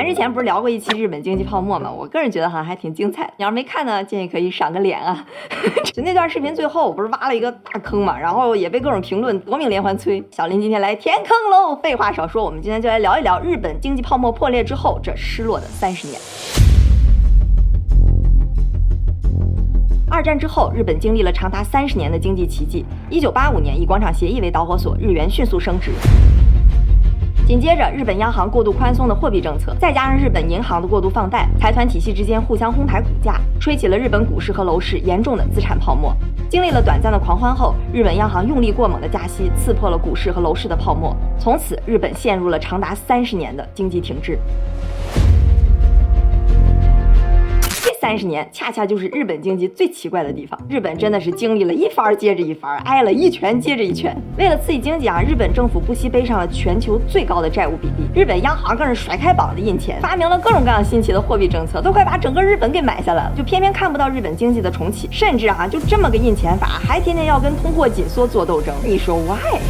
咱之前不是聊过一期日本经济泡沫吗？我个人觉得好像还挺精彩的。你要是没看呢，建议可以赏个脸啊。就那段视频最后我不是挖了一个大坑嘛，然后也被各种评论夺命连环催。小林今天来填坑喽！废话少说，我们今天就来聊一聊日本经济泡沫破裂之后这失落的三十年。二战之后，日本经历了长达三十年的经济奇迹。一九八五年，以广场协议为导火索，日元迅速升值。紧接着，日本央行过度宽松的货币政策，再加上日本银行的过度放贷，财团体系之间互相哄抬股价，吹起了日本股市和楼市严重的资产泡沫。经历了短暂的狂欢后，日本央行用力过猛的加息，刺破了股市和楼市的泡沫，从此日本陷入了长达三十年的经济停滞。三十年，恰恰就是日本经济最奇怪的地方。日本真的是经历了一番接着一番，挨了一拳接着一拳。为了刺激经济啊，日本政府不惜背上了全球最高的债务比例。日本央行更是甩开膀子印钱，发明了各种各样新奇的货币政策，都快把整个日本给买下来了。就偏偏看不到日本经济的重启，甚至啊，就这么个印钱法，还天天要跟通货紧缩做斗争。你说 why？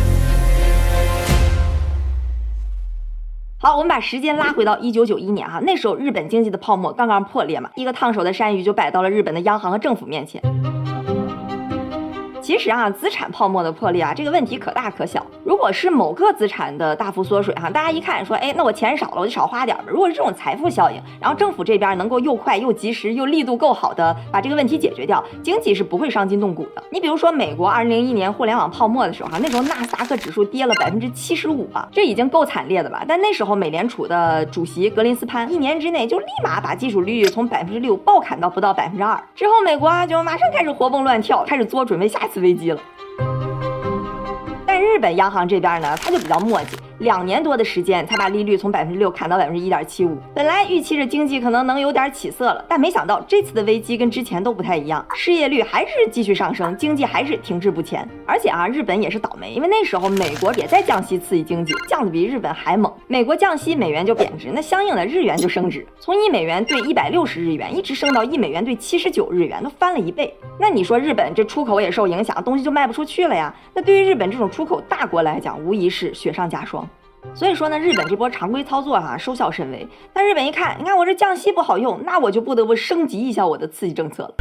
好，我们把时间拉回到一九九一年哈，那时候日本经济的泡沫刚刚破裂嘛，一个烫手的山芋就摆到了日本的央行和政府面前。其实啊，资产泡沫的破裂啊，这个问题可大可小。如果是某个资产的大幅缩水哈，大家一看说，哎，那我钱少了，我就少花点吧。如果是这种财富效应，然后政府这边能够又快又及时又力度够好的把这个问题解决掉，经济是不会伤筋动骨的。你比如说美国二零零一年互联网泡沫的时候哈，那时候纳斯达克指数跌了百分之七十五啊，这已经够惨烈的了。但那时候美联储的主席格林斯潘一年之内就立马把基础利率从百分之六暴砍到不到百分之二，之后美国啊就马上开始活蹦乱跳，开始做准备下一次危机了。但日本央行这边呢，他就比较磨叽。两年多的时间才把利率从百分之六砍到百分之一点七五。本来预期着经济可能能有点起色了，但没想到这次的危机跟之前都不太一样，失业率还是继续上升，经济还是停滞不前。而且啊，日本也是倒霉，因为那时候美国也在降息刺激经济，降的比日本还猛。美国降息，美元就贬值，那相应的日元就升值，从一美元兑一百六十日元，一直升到一美元兑七十九日元，都翻了一倍。那你说日本这出口也受影响，东西就卖不出去了呀？那对于日本这种出口大国来讲，无疑是雪上加霜。所以说呢，日本这波常规操作哈收效甚微。但日本一看，你看我这降息不好用，那我就不得不升级一下我的刺激政策了。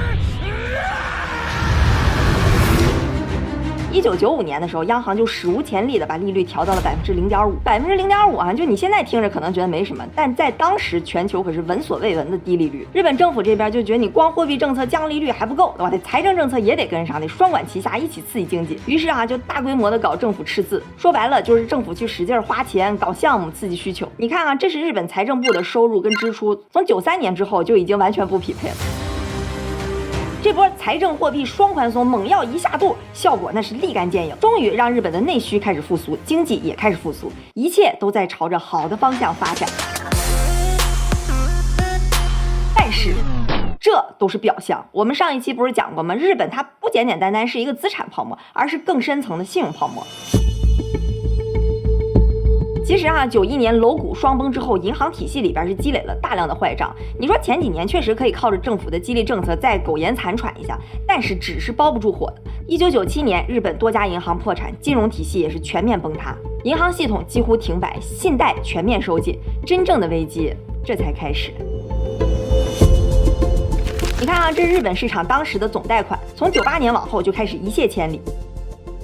一九九五年的时候，央行就史无前例的把利率调到了百分之零点五，百分之零点五啊，就你现在听着可能觉得没什么，但在当时全球可是闻所未闻的低利率。日本政府这边就觉得你光货币政策降利率还不够，对吧？得财政政策也得跟上，得双管齐下，一起刺激经济。于是啊，就大规模的搞政府赤字，说白了就是政府去使劲花钱搞项目刺激需求。你看啊，这是日本财政部的收入跟支出，从九三年之后就已经完全不匹配了。这波财政货币双宽松猛药一下肚，效果那是立竿见影，终于让日本的内需开始复苏，经济也开始复苏，一切都在朝着好的方向发展。但是，这都是表象。我们上一期不是讲过吗？日本它不简简单单是一个资产泡沫，而是更深层的信用泡沫。其实啊，九一年楼股双崩之后，银行体系里边是积累了大量的坏账。你说前几年确实可以靠着政府的激励政策再苟延残喘一下，但是纸是包不住火的。一九九七年，日本多家银行破产，金融体系也是全面崩塌，银行系统几乎停摆，信贷全面收紧，真正的危机这才开始。你看啊，这日本市场当时的总贷款，从九八年往后就开始一泻千里。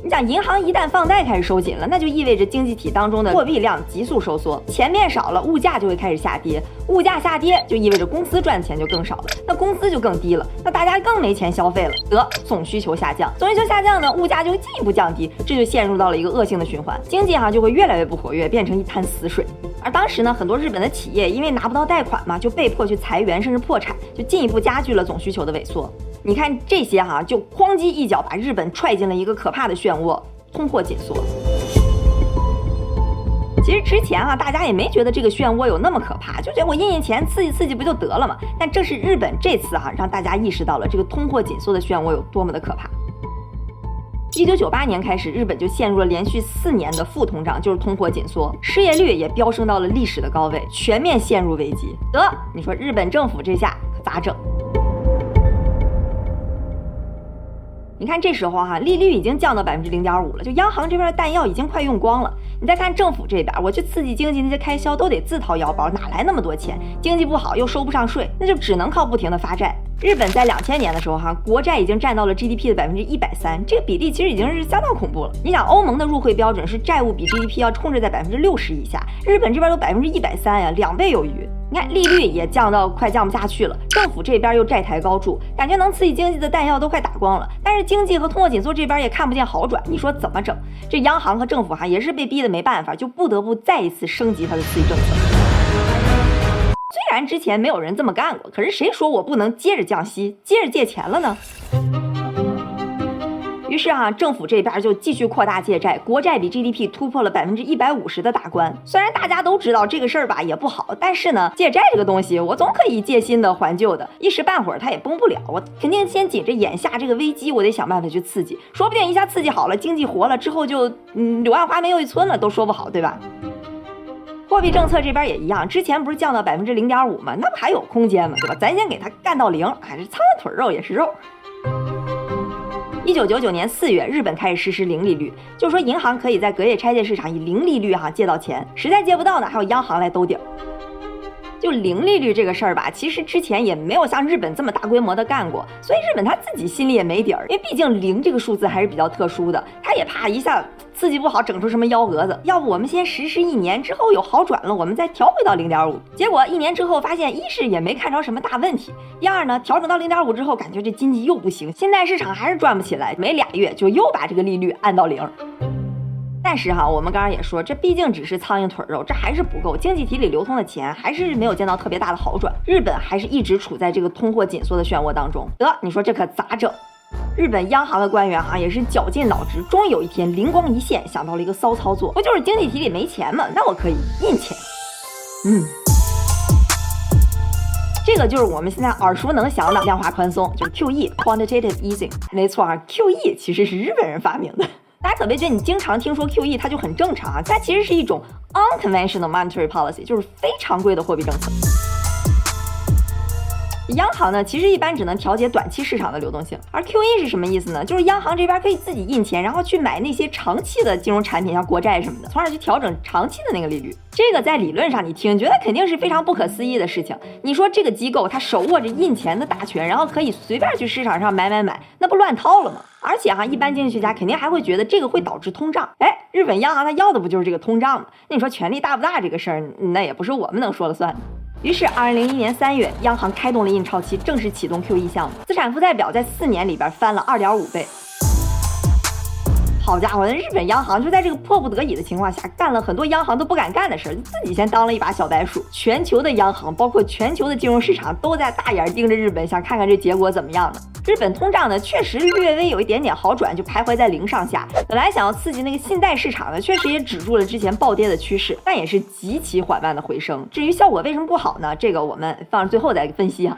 你想，银行一旦放贷开始收紧了，那就意味着经济体当中的货币量急速收缩，钱变少了，物价就会开始下跌，物价下跌就意味着公司赚钱就更少了，那工资就更低了，那大家更没钱消费了，得总需求下降，总需求下降呢，物价就会进一步降低，这就陷入到了一个恶性的循环，经济哈就会越来越不活跃，变成一滩死水。而当时呢，很多日本的企业因为拿不到贷款嘛，就被迫去裁员，甚至破产，就进一步加剧了总需求的萎缩。你看这些哈，就哐叽一脚把日本踹进了一个可怕的漩涡，通货紧缩。其实之前啊，大家也没觉得这个漩涡有那么可怕，就觉得我印印钱刺激刺激不就得了吗？但这是日本这次哈，让大家意识到了这个通货紧缩的漩涡有多么的可怕。一九九八年开始，日本就陷入了连续四年的负通胀，就是通货紧缩，失业率也飙升到了历史的高位，全面陷入危机。得，你说日本政府这下可咋整？你看这时候哈，利率已经降到百分之零点五了，就央行这边的弹药已经快用光了。你再看政府这边，我去刺激经济，那些开销都得自掏腰包，哪来那么多钱？经济不好又收不上税，那就只能靠不停的发债。日本在两千年的时候哈，国债已经占到了 GDP 的百分之一百三，这个比例其实已经是相当恐怖了。你想，欧盟的入会标准是债务比 GDP 要控制在百分之六十以下，日本这边都百分之一百三呀，两倍有余。你看利率也降到快降不下去了，政府这边又债台高筑，感觉能刺激经济的弹药都快打光了。但是经济和通货紧缩这边也看不见好转，你说怎么整？这央行和政府哈也是被逼得没办法，就不得不再一次升级它的刺激政策。虽然之前没有人这么干过，可是谁说我不能接着降息、接着借钱了呢？于是哈，政府这边就继续扩大借债，国债比 GDP 突破了百分之一百五十的大关。虽然大家都知道这个事儿吧也不好，但是呢，借债这个东西我总可以借新的还旧的，一时半会儿它也崩不了。我肯定先紧着眼下这个危机，我得想办法去刺激，说不定一下刺激好了，经济活了之后就嗯柳暗花明又一村了，都说不好，对吧？货币政策这边也一样，之前不是降到百分之零点五吗？那不还有空间吗？对吧？咱先给它干到零，还是苍蝇腿肉也是肉。一九九九年四月，日本开始实施零利率，就是说银行可以在隔夜拆借市场以零利率哈借到钱，实在借不到呢，还有央行来兜底儿。就零利率这个事儿吧，其实之前也没有像日本这么大规模的干过，所以日本他自己心里也没底儿，因为毕竟零这个数字还是比较特殊的，他也怕一下刺激不好整出什么幺蛾子。要不我们先实施一年之后有好转了，我们再调回到零点五。结果一年之后发现，一是也没看着什么大问题，第二呢，调整到零点五之后，感觉这经济又不行，现在市场还是转不起来，没俩月就又把这个利率按到零。但是哈，我们刚刚也说，这毕竟只是苍蝇腿肉，这还是不够。经济体里流通的钱还是没有见到特别大的好转，日本还是一直处在这个通货紧缩的漩涡当中。得，你说这可咋整？日本央行的官员哈也是绞尽脑汁，终于有一天灵光一现，想到了一个骚操作，不就是经济体里没钱吗？那我可以印钱。嗯，这个就是我们现在耳熟能详的量化宽松，就是 QE（Quantitative Easing）。没错啊，QE 其实是日本人发明的。大家可别觉得你经常听说 QE 它就很正常啊，它其实是一种 unconventional monetary policy，就是非常规的货币政策。央行呢，其实一般只能调节短期市场的流动性，而 QE 是什么意思呢？就是央行这边可以自己印钱，然后去买那些长期的金融产品，像国债什么的，从而去调整长期的那个利率。这个在理论上你听，觉得肯定是非常不可思议的事情。你说这个机构它手握着印钱的大权，然后可以随便去市场上买买买，那不乱套了吗？而且哈，一般经济学家肯定还会觉得这个会导致通胀。哎，日本央行它要的不就是这个通胀吗？那你说权力大不大这个事儿，那也不是我们能说了算。于是，二零零一年三月，央行开动了印钞机，正式启动 QE 项目，资产负债表在四年里边翻了二点五倍。好家伙，那日本央行就在这个迫不得已的情况下，干了很多央行都不敢干的事儿，自己先当了一把小白鼠。全球的央行，包括全球的金融市场，都在大眼盯着日本，想看看这结果怎么样呢？日本通胀呢，确实略微有一点点好转，就徘徊在零上下。本来想要刺激那个信贷市场呢，确实也止住了之前暴跌的趋势，但也是极其缓慢的回升。至于效果为什么不好呢？这个我们放最后再分析哈。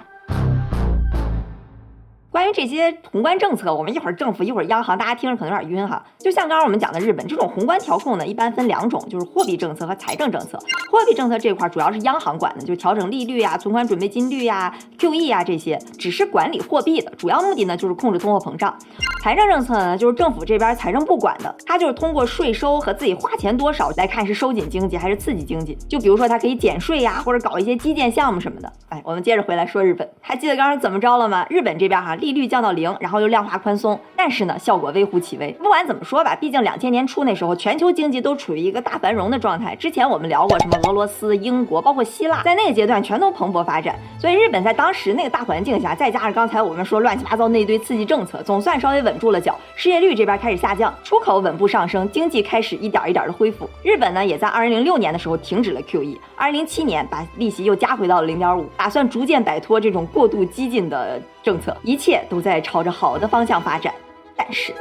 关于这些宏观政策，我们一会儿政府一会儿央行，大家听着可能有点晕哈。就像刚刚我们讲的日本这种宏观调控呢，一般分两种，就是货币政策和财政政策。货币政策这块主要是央行管的，就调整利率呀、存款准备金率呀、QE 啊这些，只是管理货币的，主要目的呢就是控制通货膨胀。财政政策呢，就是政府这边财政部管的，它就是通过税收和自己花钱多少来看是收紧经济还是刺激经济。就比如说它可以减税呀，或者搞一些基建项目什么的。哎，我们接着回来说日本，还记得刚刚怎么着了吗？日本这边哈。利率降到零，然后又量化宽松，但是呢，效果微乎其微。不管怎么说吧，毕竟两千年初那时候，全球经济都处于一个大繁荣的状态。之前我们聊过什么俄罗斯、英国，包括希腊，在那个阶段全都蓬勃发展。所以日本在当时那个大环境下，再加上刚才我们说乱七八糟那一堆刺激政策，总算稍微稳住了脚。失业率这边开始下降，出口稳步上升，经济开始一点一点的恢复。日本呢，也在二零零六年的时候停止了 QE，二零零七年把利息又加回到了零点五，打算逐渐摆脱这种过度激进的。政策一切都在朝着好的方向发展，但是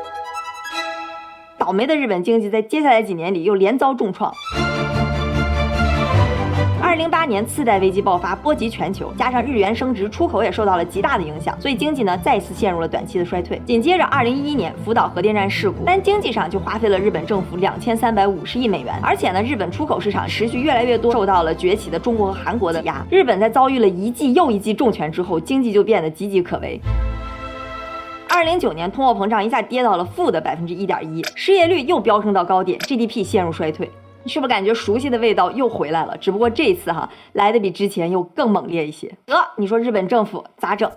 倒霉的日本经济在接下来几年里又连遭重创。二零零八年次贷危机爆发，波及全球，加上日元升值，出口也受到了极大的影响，所以经济呢再次陷入了短期的衰退。紧接着二零一一年福岛核电站事故，单经济上就花费了日本政府两千三百五十亿美元，而且呢日本出口市场持续越来越多受到了崛起的中国和韩国的压。日本在遭遇了一记又一记重拳之后，经济就变得岌岌可危。二零零九年通货膨胀一下跌到了负的百分之一点一，失业率又飙升到高点，GDP 陷入衰退。是不是感觉熟悉的味道又回来了？只不过这次哈来的比之前又更猛烈一些。得，你说日本政府咋整？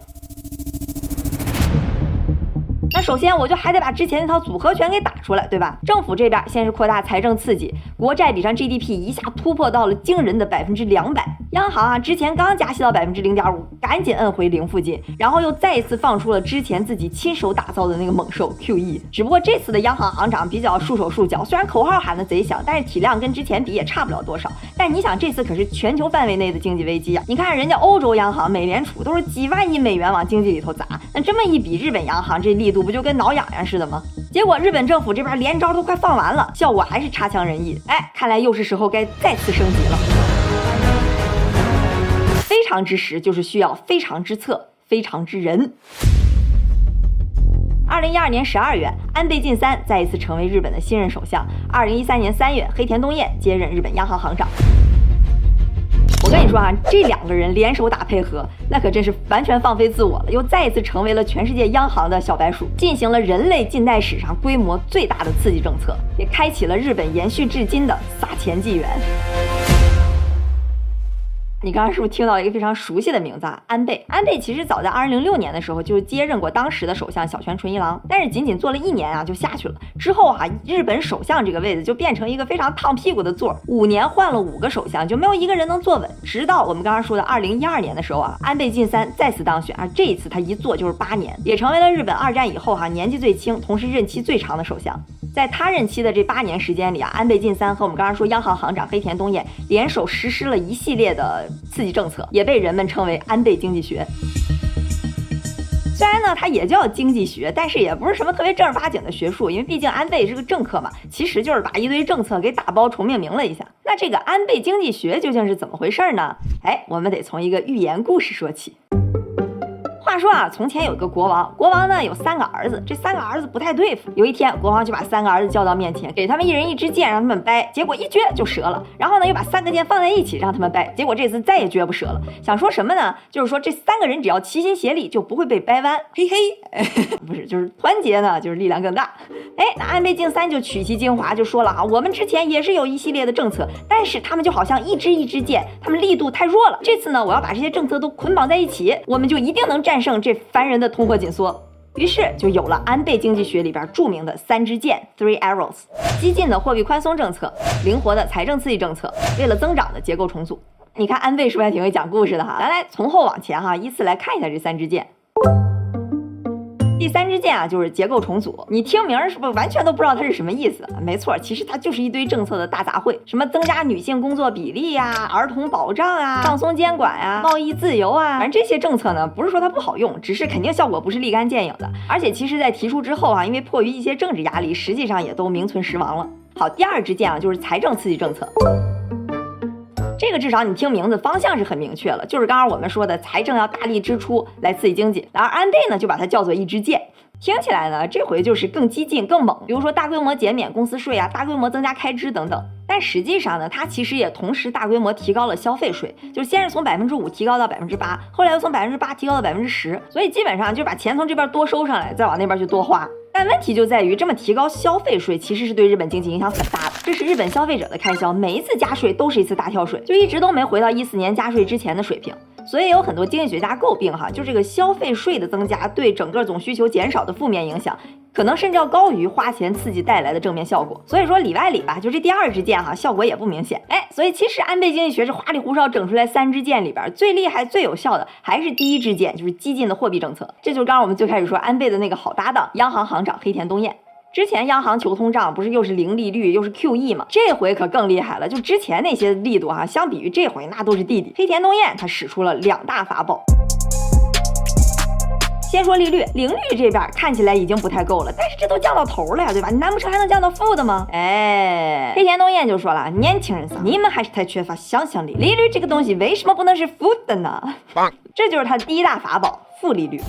那首先我就还得把之前那套组合拳给打出来，对吧？政府这边先是扩大财政刺激，国债比上 GDP 一下突破到了惊人的百分之两百。央行啊之前刚加息到百分之零点五，赶紧摁回零附近，然后又再一次放出了之前自己亲手打造的那个猛兽 QE。只不过这次的央行行长比较束手束脚，虽然口号喊的贼响，但是体量跟之前比也差不了多少。但你想，这次可是全球范围内的经济危机啊！你看人家欧洲央行、美联储都是几万亿美元往经济里头砸，那这么一比，日本央行这力度不就跟挠痒痒似的吗？结果日本政府这边连招都快放完了，效果还是差强人意。哎，看来又是时候该再次升级了。非常之时就是需要非常之策，非常之人。二零一二年十二月，安倍晋三再一次成为日本的新任首相。二零一三年三月，黑田东彦接任日本央行行长。我跟你说啊，这两个人联手打配合，那可真是完全放飞自我了，又再一次成为了全世界央行的小白鼠，进行了人类近代史上规模最大的刺激政策，也开启了日本延续至今的撒钱纪元。你刚刚是不是听到了一个非常熟悉的名字啊？安倍。安倍其实早在二零零六年的时候就接任过当时的首相小泉纯一郎，但是仅仅做了一年啊就下去了。之后哈，日本首相这个位子就变成一个非常烫屁股的座，五年换了五个首相，就没有一个人能坐稳。直到我们刚刚说的二零一二年的时候啊，安倍晋三再次当选啊，这一次他一坐就是八年，也成为了日本二战以后哈年纪最轻，同时任期最长的首相。在他任期的这八年时间里啊，安倍晋三和我们刚刚说央行行长黑田东彦联手实施了一系列的刺激政策，也被人们称为安倍经济学。虽然呢，它也叫经济学，但是也不是什么特别正儿八经的学术，因为毕竟安倍是个政客嘛，其实就是把一堆政策给打包重命名了一下。那这个安倍经济学究竟是怎么回事呢？哎，我们得从一个寓言故事说起。话说啊，从前有一个国王，国王呢有三个儿子，这三个儿子不太对付。有一天，国王就把三个儿子叫到面前，给他们一人一支箭，让他们掰，结果一撅就折了。然后呢，又把三个箭放在一起，让他们掰，结果这次再也撅不折了。想说什么呢？就是说这三个人只要齐心协力，就不会被掰弯。嘿嘿，不是，就是团结呢，就是力量更大。哎，那安倍晋三就取其精华，就说了啊，我们之前也是有一系列的政策，但是他们就好像一支一支箭，他们力度太弱了。这次呢，我要把这些政策都捆绑在一起，我们就一定能战胜这烦人。的通货紧缩，于是就有了安倍经济学里边著名的三支箭 （three arrows）：激进的货币宽松政策、灵活的财政刺激政策、为了增长的结构重组。你看安倍是不是还挺会讲故事的哈？来来从后往前哈，依次来看一下这三支箭。三支箭啊，就是结构重组。你听名儿是不是完全都不知道它是什么意思？没错，其实它就是一堆政策的大杂烩，什么增加女性工作比例呀、儿童保障啊、放松监管啊、贸易自由啊，反正这些政策呢，不是说它不好用，只是肯定效果不是立竿见影的。而且其实，在提出之后啊，因为迫于一些政治压力，实际上也都名存实亡了。好，第二支箭啊，就是财政刺激政策。这个至少你听名字方向是很明确了，就是刚刚我们说的财政要大力支出来刺激经济，然而安倍呢就把它叫做一支箭，听起来呢这回就是更激进更猛，比如说大规模减免公司税啊，大规模增加开支等等。但实际上呢，它其实也同时大规模提高了消费税，就是先是从百分之五提高到百分之八，后来又从百分之八提高到百分之十，所以基本上就把钱从这边多收上来，再往那边去多花。但问题就在于，这么提高消费税，其实是对日本经济影响很大的。这是日本消费者的开销，每一次加税都是一次大跳水，就一直都没回到一四年加税之前的水平。所以有很多经济学家诟病哈，就这个消费税的增加对整个总需求减少的负面影响。可能甚至要高于花钱刺激带来的正面效果，所以说里外里吧，就这第二支箭哈，效果也不明显。哎，所以其实安倍经济学这花里胡哨整出来三支箭里边，最厉害、最有效的还是第一支箭，就是激进的货币政策。这就是刚刚我们最开始说安倍的那个好搭档，央行行长黑田东彦。之前央行求通胀不是又是零利率又是 QE 吗？这回可更厉害了，就之前那些力度哈，相比于这回那都是弟弟。黑田东彦他使出了两大法宝。先说利率，零率这边看起来已经不太够了，但是这都降到头了呀，对吧？你难不成还能降到负的吗？哎，黑田东彦就说了，年轻人，你们还是太缺乏想象力。利率这个东西为什么不能是负的呢？这就是他第一大法宝，负利率。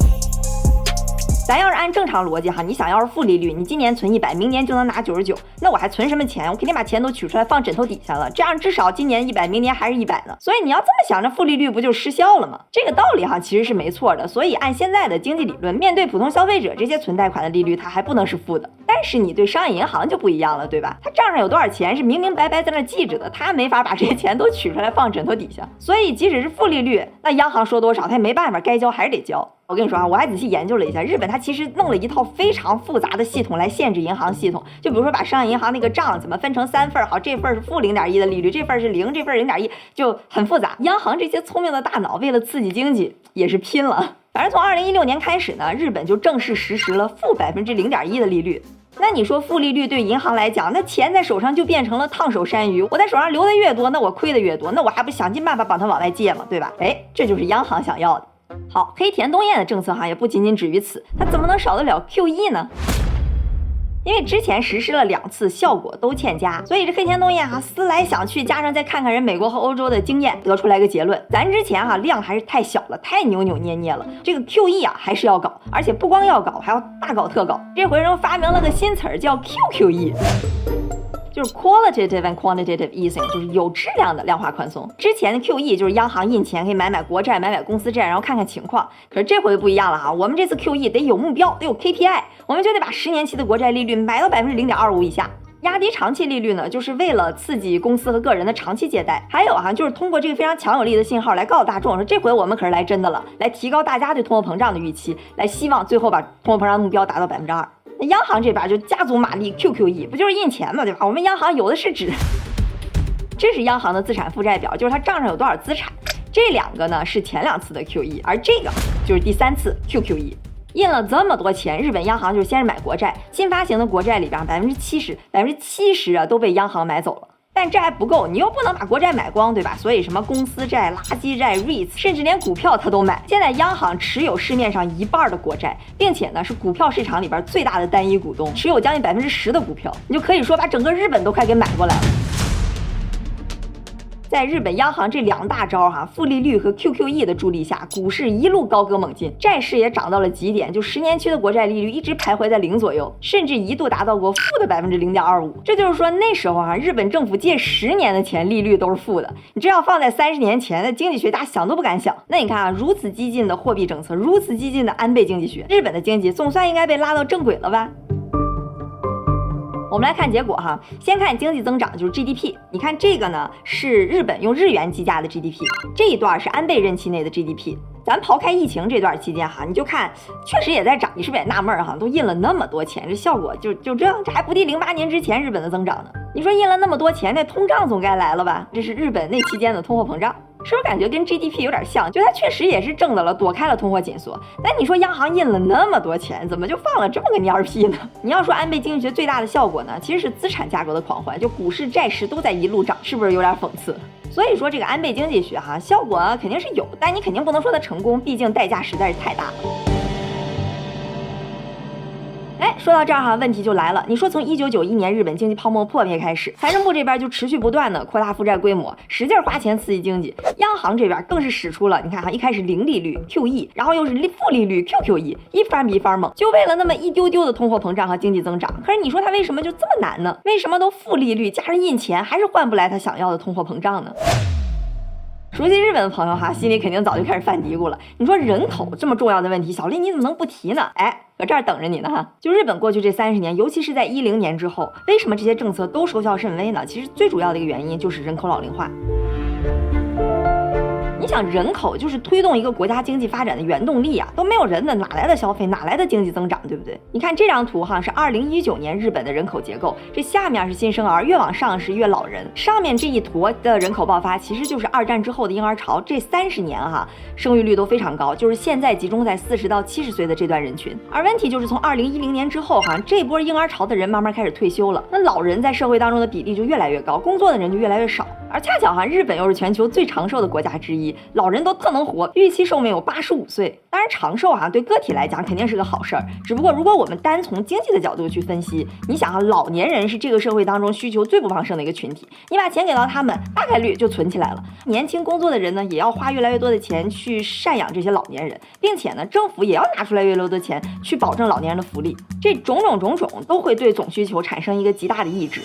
咱要是按正常逻辑哈，你想要是负利率，你今年存一百，明年就能拿九十九，那我还存什么钱？我肯定把钱都取出来放枕头底下了，这样至少今年一百，明年还是一百呢。所以你要这么想，着负利率不就失效了吗？这个道理哈其实是没错的。所以按现在的经济理论，面对普通消费者这些存贷款的利率，它还不能是负的。但是你对商业银行就不一样了，对吧？他账上有多少钱是明明白白在那记着的，他没法把这些钱都取出来放枕头底下。所以即使是负利率，那央行说多少他也没办法，该交还是得交。我跟你说啊，我还仔细研究了一下，日本它其实弄了一套非常复杂的系统来限制银行系统。就比如说把商业银行那个账怎么分成三份儿，好，这份儿是负零点一的利率，这份儿是零，这份儿零点一，就很复杂。央行这些聪明的大脑为了刺激经济也是拼了。反正从二零一六年开始呢，日本就正式实施了负百分之零点一的利率。那你说负利率对银行来讲，那钱在手上就变成了烫手山芋。我在手上留的越多，那我亏的越多，那我还不想尽办法把它往外借吗？对吧？哎，这就是央行想要的。好，黑田东彦的政策哈也不仅仅止于此，他怎么能少得了 QE 呢？因为之前实施了两次，效果都欠佳，所以这黑天东燕哈思来想去，加上再看看人美国和欧洲的经验，得出来个结论：咱之前哈量还是太小了，太扭扭捏捏了，这个 QE 啊还是要搞，而且不光要搞，还要大搞特搞。这回人发明了个新词儿，叫 QQE。就是 qualitative and quantitative easing，就是有质量的量化宽松。之前的 QE 就是央行印钱可以买买国债、买买公司债，然后看看情况。可是这回不一样了哈，我们这次 QE 得有目标，得有 KPI，我们就得把十年期的国债利率买到百分之零点二五以下，压低长期利率呢，就是为了刺激公司和个人的长期借贷。还有哈，就是通过这个非常强有力的信号来告诉大众说，这回我们可是来真的了，来提高大家对通货膨胀的预期，来希望最后把通货膨胀目标达到百分之二。那央行这边就加足马力，QQE 不就是印钱嘛，对吧？我们央行有的是纸。这是央行的资产负债表，就是它账上有多少资产。这两个呢是前两次的 QE，而这个就是第三次 QQE，印了这么多钱，日本央行就先是买国债，新发行的国债里边百分之七十，百分之七十啊都被央行买走了。但这还不够，你又不能把国债买光，对吧？所以什么公司债、垃圾债、REITs，甚至连股票他都买。现在央行持有市面上一半的国债，并且呢是股票市场里边最大的单一股东，持有将近百分之十的股票，你就可以说把整个日本都快给买过来了。在日本央行这两大招哈，负利率和 QQE 的助力下，股市一路高歌猛进，债市也涨到了极点，就十年期的国债利率一直徘徊在零左右，甚至一度达到过负的百分之零点二五。这就是说那时候哈，日本政府借十年的钱利率都是负的。你这要放在三十年前，那经济学家想都不敢想。那你看啊，如此激进的货币政策，如此激进的安倍经济学，日本的经济总算应该被拉到正轨了吧？我们来看结果哈，先看经济增长，就是 GDP。你看这个呢是日本用日元计价的 GDP，这一段是安倍任期内的 GDP。咱刨开疫情这段期间哈，你就看确实也在涨，你是不是也纳闷儿哈？都印了那么多钱，这效果就就这，这还不敌零八年之前日本的增长呢。你说印了那么多钱，那通胀总该来了吧？这是日本那期间的通货膨胀。是不是感觉跟 GDP 有点像？就它确实也是挣的了，躲开了通货紧缩。但你说央行印了那么多钱，怎么就放了这么个蔫屁呢？你要说安倍经济学最大的效果呢，其实是资产价格的狂欢，就股市、债市都在一路涨，是不是有点讽刺？所以说这个安倍经济学哈，效果肯定是有，但你肯定不能说它成功，毕竟代价实在是太大了。哎，说到这儿哈，问题就来了。你说从一九九一年日本经济泡沫破灭开始，财政部这边就持续不断的扩大负债规模，使劲花钱刺激经济。央行这边更是使出了，你看哈，一开始零利率 QE，然后又是利负利率 QQE，一番比一番猛，就为了那么一丢丢的通货膨胀和经济增长。可是你说他为什么就这么难呢？为什么都负利率加上印钱，还是换不来他想要的通货膨胀呢？熟悉日本的朋友哈，心里肯定早就开始犯嘀咕了。你说人口这么重要的问题，小丽你怎么能不提呢？哎，搁这儿等着你呢哈。就日本过去这三十年，尤其是在一零年之后，为什么这些政策都收效甚微呢？其实最主要的一个原因就是人口老龄化。你想人口就是推动一个国家经济发展的原动力啊，都没有人了，哪来的消费，哪来的经济增长，对不对？你看这张图哈，是二零一九年日本的人口结构，这下面是新生儿，越往上是越老人，上面这一坨的人口爆发，其实就是二战之后的婴儿潮，这三十年哈，生育率都非常高，就是现在集中在四十到七十岁的这段人群。而问题就是从二零一零年之后哈，这波婴儿潮的人慢慢开始退休了，那老人在社会当中的比例就越来越高，工作的人就越来越少。而恰巧哈，日本又是全球最长寿的国家之一，老人都特能活，预期寿命有八十五岁。当然，长寿哈对个体来讲肯定是个好事儿。只不过，如果我们单从经济的角度去分析，你想哈，老年人是这个社会当中需求最不旺盛的一个群体，你把钱给到他们，大概率就存起来了。年轻工作的人呢，也要花越来越多的钱去赡养这些老年人，并且呢，政府也要拿出来越来越多的钱去保证老年人的福利。这种种种种都会对总需求产生一个极大的抑制。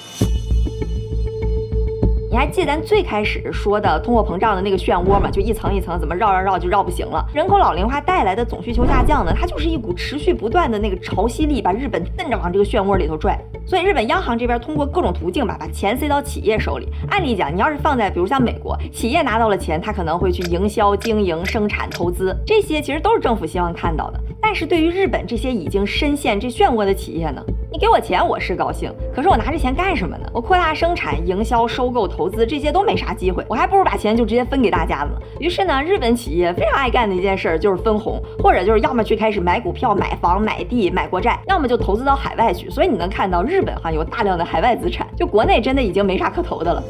你还记得咱最开始说的通货膨胀的那个漩涡吗？就一层一层怎么绕绕绕就绕不行了。人口老龄化带来的总需求下降呢，它就是一股持续不断的那个潮汐力，把日本摁着往这个漩涡里头拽。所以日本央行这边通过各种途径吧，把钱塞到企业手里。按理讲，你要是放在比如像美国，企业拿到了钱，他可能会去营销、经营、生产、投资，这些其实都是政府希望看到的。但是对于日本这些已经深陷这漩涡的企业呢，你给我钱我是高兴，可是我拿这钱干什么呢？我扩大生产、营销、收购、投资这些都没啥机会，我还不如把钱就直接分给大家了。于是呢，日本企业非常爱干的一件事就是分红，或者就是要么去开始买股票、买房、买地、买国债，要么就投资到海外去。所以你能看到日本哈有大量的海外资产，就国内真的已经没啥可投的了。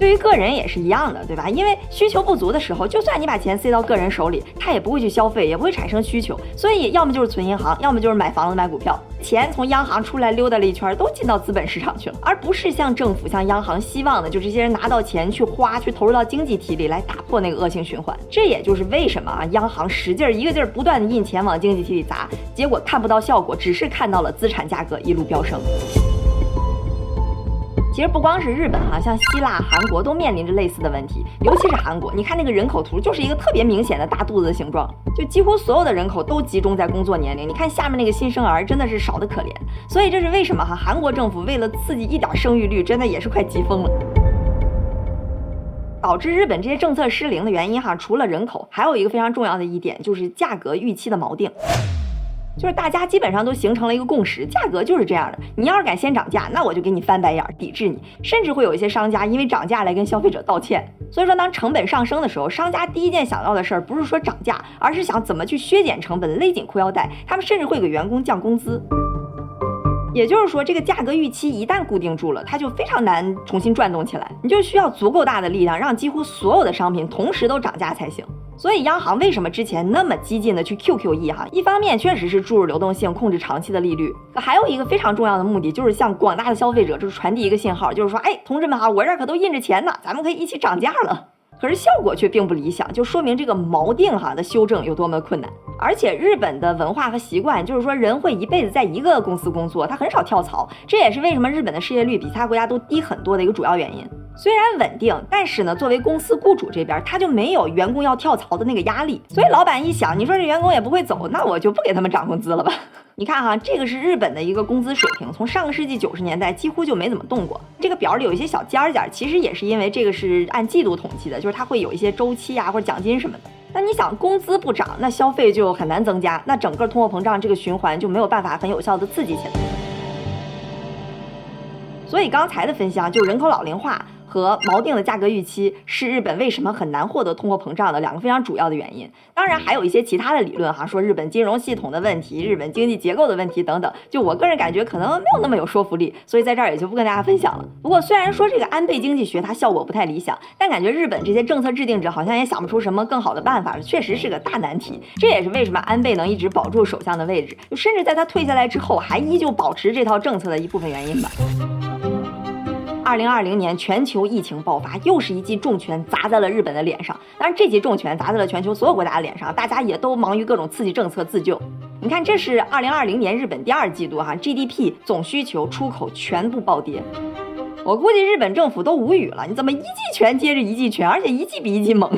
对于个人也是一样的，对吧？因为需求不足的时候，就算你把钱塞到个人手里，他也不会去消费，也不会产生需求。所以要么就是存银行，要么就是买房子、买股票。钱从央行出来溜达了一圈，都进到资本市场去了，而不是像政府、像央行希望的，就这些人拿到钱去花，去投入到经济体里来打破那个恶性循环。这也就是为什么啊，央行使劲儿一个劲儿不断的印钱往经济体里砸，结果看不到效果，只是看到了资产价格一路飙升。其实不光是日本哈，像希腊、韩国都面临着类似的问题。尤其是韩国，你看那个人口图，就是一个特别明显的大肚子的形状，就几乎所有的人口都集中在工作年龄。你看下面那个新生儿，真的是少的可怜。所以这是为什么哈？韩国政府为了刺激一点生育率，真的也是快急疯了。导致日本这些政策失灵的原因哈，除了人口，还有一个非常重要的一点，就是价格预期的锚定。就是大家基本上都形成了一个共识，价格就是这样的。你要是敢先涨价，那我就给你翻白眼儿，抵制你。甚至会有一些商家因为涨价来跟消费者道歉。所以说，当成本上升的时候，商家第一件想到的事儿不是说涨价，而是想怎么去削减成本，勒紧裤腰带。他们甚至会给员工降工资。也就是说，这个价格预期一旦固定住了，它就非常难重新转动起来。你就需要足够大的力量，让几乎所有的商品同时都涨价才行。所以央行为什么之前那么激进的去 QQE 哈？一方面确实是注入流动性，控制长期的利率。可还有一个非常重要的目的，就是向广大的消费者就是传递一个信号，就是说，哎，同志们哈，我这儿可都印着钱呢，咱们可以一起涨价了。可是效果却并不理想，就说明这个锚定哈的修正有多么困难。而且日本的文化和习惯，就是说人会一辈子在一个公司工作，他很少跳槽。这也是为什么日本的失业率比其他国家都低很多的一个主要原因。虽然稳定，但是呢，作为公司雇主这边，他就没有员工要跳槽的那个压力。所以老板一想，你说这员工也不会走，那我就不给他们涨工资了吧？你看哈，这个是日本的一个工资水平，从上个世纪九十年代几乎就没怎么动过。这个表里有一些小尖尖，其实也是因为这个是按季度统计的，就是它会有一些周期啊或者奖金什么的。那你想，工资不涨，那消费就很难增加，那整个通货膨胀这个循环就没有办法很有效的刺激起来。所以刚才的分析啊，就人口老龄化。和锚定的价格预期是日本为什么很难获得通货膨胀的两个非常主要的原因。当然还有一些其他的理论哈，说日本金融系统的问题、日本经济结构的问题等等。就我个人感觉可能没有那么有说服力，所以在这儿也就不跟大家分享了。不过虽然说这个安倍经济学它效果不太理想，但感觉日本这些政策制定者好像也想不出什么更好的办法，确实是个大难题。这也是为什么安倍能一直保住首相的位置，就甚至在他退下来之后还依旧保持这套政策的一部分原因吧。二零二零年全球疫情爆发，又是一记重拳砸在了日本的脸上。当然，这记重拳砸在了全球所有国家的脸上，大家也都忙于各种刺激政策自救。你看，这是二零二零年日本第二季度哈，GDP 总需求、出口全部暴跌。我估计日本政府都无语了，你怎么一记拳接着一记拳，而且一记比一记猛？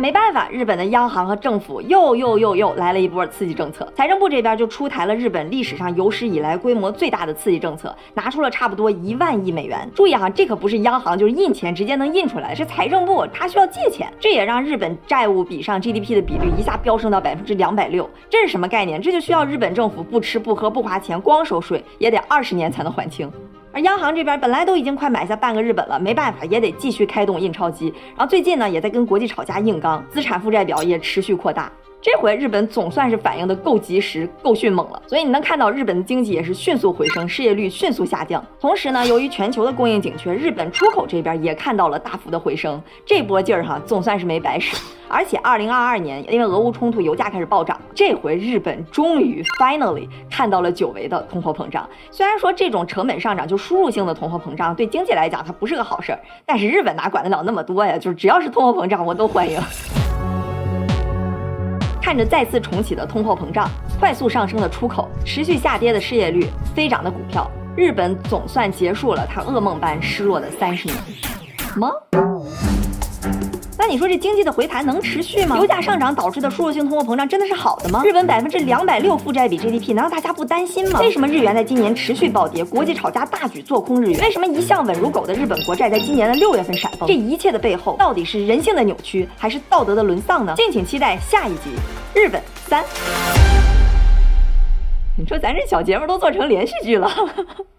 没办法，日本的央行和政府又又又又来了一波刺激政策。财政部这边就出台了日本历史上有史以来规模最大的刺激政策，拿出了差不多一万亿美元。注意哈，这可不是央行就是印钱直接能印出来，是财政部它需要借钱。这也让日本债务比上 GDP 的比率一下飙升到百分之两百六。这是什么概念？这就需要日本政府不吃不喝不花钱，光收税也得二十年才能还清。而央行这边本来都已经快买下半个日本了，没办法，也得继续开动印钞机。然后最近呢，也在跟国际炒家硬刚，资产负债表也持续扩大。这回日本总算是反应的够及时、够迅猛了，所以你能看到日本的经济也是迅速回升，失业率迅速下降。同时呢，由于全球的供应紧缺，日本出口这边也看到了大幅的回升，这波劲儿哈总算是没白使。而且二零二二年因为俄乌冲突，油价开始暴涨，这回日本终于 finally 看到了久违的通货膨胀。虽然说这种成本上涨就输入性的通货膨胀对经济来讲它不是个好事儿，但是日本哪管得了那么多呀？就是只要是通货膨胀我都欢迎。看着再次重启的通货膨胀，快速上升的出口，持续下跌的失业率，飞涨的股票，日本总算结束了他噩梦般失落的三十年。吗？那你说这经济的回弹能持续吗？油价上涨导致的输入性通货膨胀真的是好的吗？日本百分之两百六负债比 GDP，难道大家不担心吗？为什么日元在今年持续暴跌？国际炒家大举做空日元？为什么一向稳如狗的日本国债在今年的六月份闪崩？这一切的背后，到底是人性的扭曲，还是道德的沦丧呢？敬请期待下一集《日本三》。你说咱这小节目都做成连续剧了。